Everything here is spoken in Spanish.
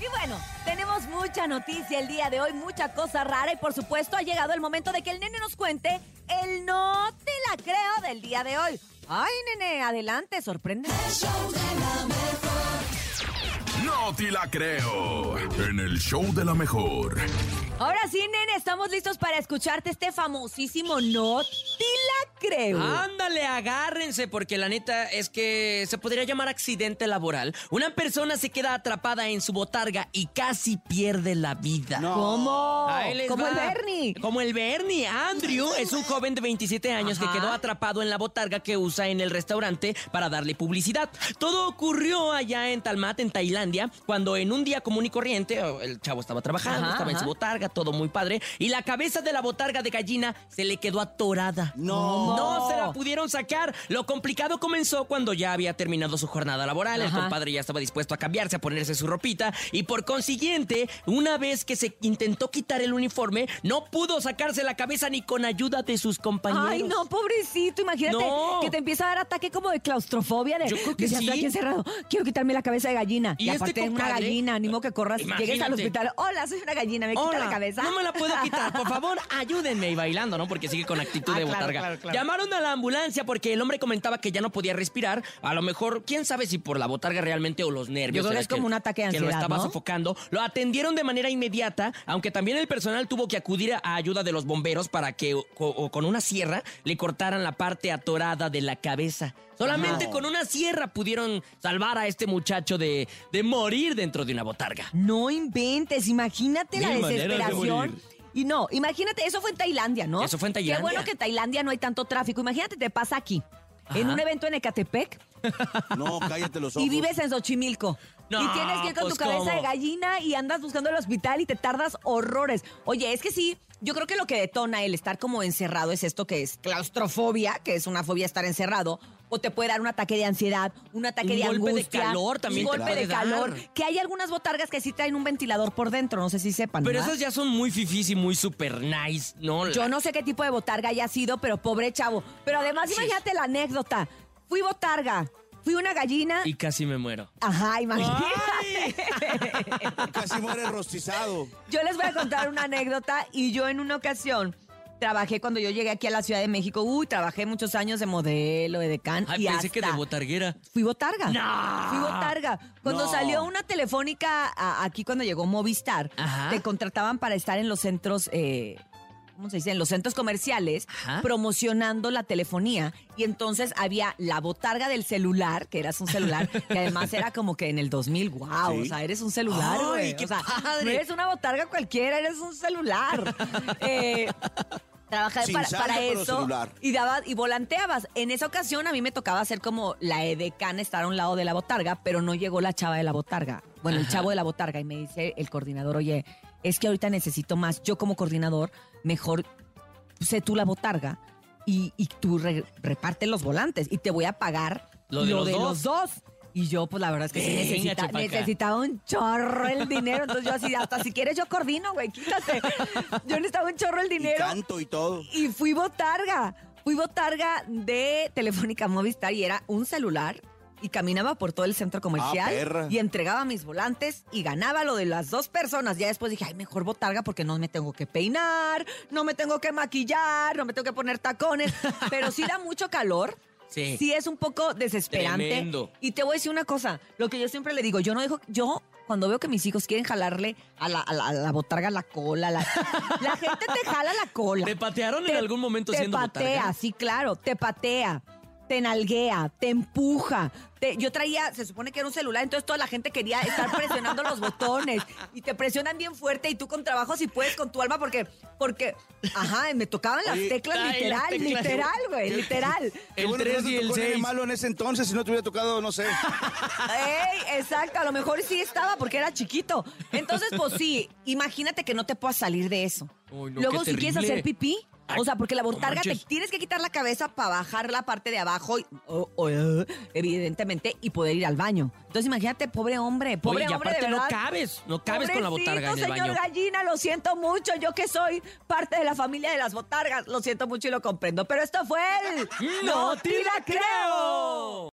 Y bueno, tenemos mucha noticia el día de hoy, mucha cosa rara y por supuesto ha llegado el momento de que el nene nos cuente el no te la creo del día de hoy. Ay, nene, adelante, sorprende. No te la creo. En el show de la mejor. Ahora sí, nene, estamos listos para escucharte este famosísimo no la creo. Ándale, agárrense, porque la neta es que se podría llamar accidente laboral. Una persona se queda atrapada en su botarga y casi pierde la vida. ¿Cómo? Como va. el Bernie. Como el Bernie. Andrew es un joven de 27 años Ajá. que quedó atrapado en la botarga que usa en el restaurante para darle publicidad. Todo ocurrió allá en Talmat, en Tailandia, cuando en un día común y corriente, el chavo estaba trabajando, Ajá, estaba en su botarga, todo muy padre, y la cabeza de la botarga de gallina se le quedó atorada. No. No se la pudieron sacar. Lo complicado comenzó cuando ya había terminado su jornada laboral. El compadre ya estaba dispuesto a cambiarse, a ponerse su ropita. Y por consiguiente, una vez que se intentó quitar el uniforme, no pudo sacarse la cabeza ni con ayuda de sus compañeros. Ay, no, pobrecito, imagínate No. que te empieza a dar ataque como de claustrofobia. De, Yo creo que de, "Ya sí. Estoy aquí encerrado, quiero quitarme la cabeza de gallina. Y Y, este aparte es una gallina, ni modo que corras, llegues al Imagínate. hospital. Hola, soy una gallina, me quita la cabeza. No me la puedo quitar, por favor, ayúdenme. Y bailando, ¿no? Porque sigue con actitud Ah, de claro, botarga. claro, claro. Llamaron a la ambulancia porque el hombre comentaba que ya no podía respirar. A lo mejor, quién sabe si por la botarga realmente o los nervios. Yo creo que es como un ataque de Que lo ansiedad, estaba ¿no? sofocando. Lo atendieron de manera inmediata, aunque también el personal tuvo que acudir a ayuda de los bomberos para que o- o con una sierra le cortaran la parte atorada de la cabeza. Solamente con una sierra pudieron salvar a este muchacho de, de morir dentro de una botarga. No inventes, imagínate la Mil desesperación. Y no, imagínate, eso fue en Tailandia, ¿no? Eso fue en Tailandia. Qué bueno que en Tailandia no hay tanto tráfico. Imagínate, te pasa aquí, en un evento en Ecatepec, No, cállate los ojos. y vives en Xochimilco. No, y tienes que ir con pues, tu cabeza ¿cómo? de gallina y andas buscando el hospital y te tardas horrores. Oye, es que sí, yo creo que lo que detona el estar como encerrado es esto que es claustrofobia, que es una fobia estar encerrado, o te puede dar un ataque de ansiedad, un ataque Un de golpe de calor también un te golpe puede de calor, que hay algunas botargas que sí traen un ventilador por dentro, no sé si sepan. Pero ¿verdad? esas ya son muy fifís y muy super nice, ¿no? La- Yo no sé qué tipo de botarga haya sido, pero pobre chavo. Pero además, Sí. imagínate la anécdota. Fui botarga, fui una gallina. Y casi me muero. Ajá, imagínate. Casi muere rostizado. Yo les voy a contar una anécdota y yo en una ocasión trabajé cuando yo llegué aquí a la Ciudad de México. Uy, trabajé muchos años de modelo, de decán. Ay, y pensé que de hasta botarguera. Fui botarga. ¡No! Fui botarga. Cuando No. salió una telefónica a- aquí, cuando llegó Movistar, Ajá. te contrataban para estar en los centros. eh, ¿Cómo se dice? En los centros comerciales, Ajá. promocionando la telefonía. Y entonces había la botarga del celular, que eras un celular, que además era como que en el 2000, wow, Sí. o sea, eres un celular, ¡Ay, güey. o sea, padre! no eres una botarga cualquiera, eres un celular. Eh, Trabajé Sin para, eso y dabas y volanteabas. En esa ocasión a mí me tocaba hacer como la edecán, estar a un lado de la botarga, pero no llegó la chava de la botarga. Bueno, el chavo de la botarga y me dice el coordinador, oye, es que ahorita necesito más. Yo como coordinador, mejor sé tú la botarga y, y tú re- reparte los volantes y te voy a pagar Lo de los dos. los dos. Y yo, pues la verdad es que sí necesita- necesitaba un chorro el dinero. Entonces yo así, hasta si quieres yo coordino, güey, quítate. Yo necesitaba un chorro el Y dinero. canto y todo. Y fui botarga. Fui botarga de Telefónica Movistar y era un celular. Y caminaba por todo el centro comercial Ah, perra. y entregaba mis volantes y ganaba lo de las dos personas. Ya después dije, ay, mejor botarga porque no me tengo que peinar, no me tengo que maquillar, no me tengo que poner tacones. Pero sí da mucho calor. Sí. Sí es un poco desesperante. Tremendo. Y te voy a decir una cosa, lo que yo siempre le digo, yo no dejo, yo cuando veo que mis hijos quieren jalarle a la, a la- a la botarga la cola, la, la gente te jala la cola. ¿Te patearon en algún momento te siendo patea, botarga? sí, claro, te patea, te nalguea, te empuja. te- yo traía, se supone que era un celular, entonces toda la gente quería estar presionando los botones y te presionan bien fuerte y tú con trabajo si puedes con tu alma porque, porque, ajá, me tocaban las Oye, teclas ay, las literal, teclas. literal, güey, literal. El bueno que 3 no y el tocó nene 6. malo en ese entonces, si no te hubiera tocado, no sé. Ey, exacto, a lo mejor sí estaba porque era chiquito. Entonces, pues sí, imagínate que no te puedas salir de eso. Uy, no, Luego, si quieres hacer pipí, o sea, porque la no botarga te tienes que quitar la cabeza para bajar la parte de abajo, y- evidentemente, y poder ir al baño. Entonces, imagínate, pobre hombre, pobre Oye, y hombre, aparte no verdad. cabes, no cabes con la botarga en el baño. señor gallina, lo siento mucho. Yo que soy parte de la familia de las botargas, lo siento mucho y lo comprendo. Pero esto fue el... ¡No te la creo!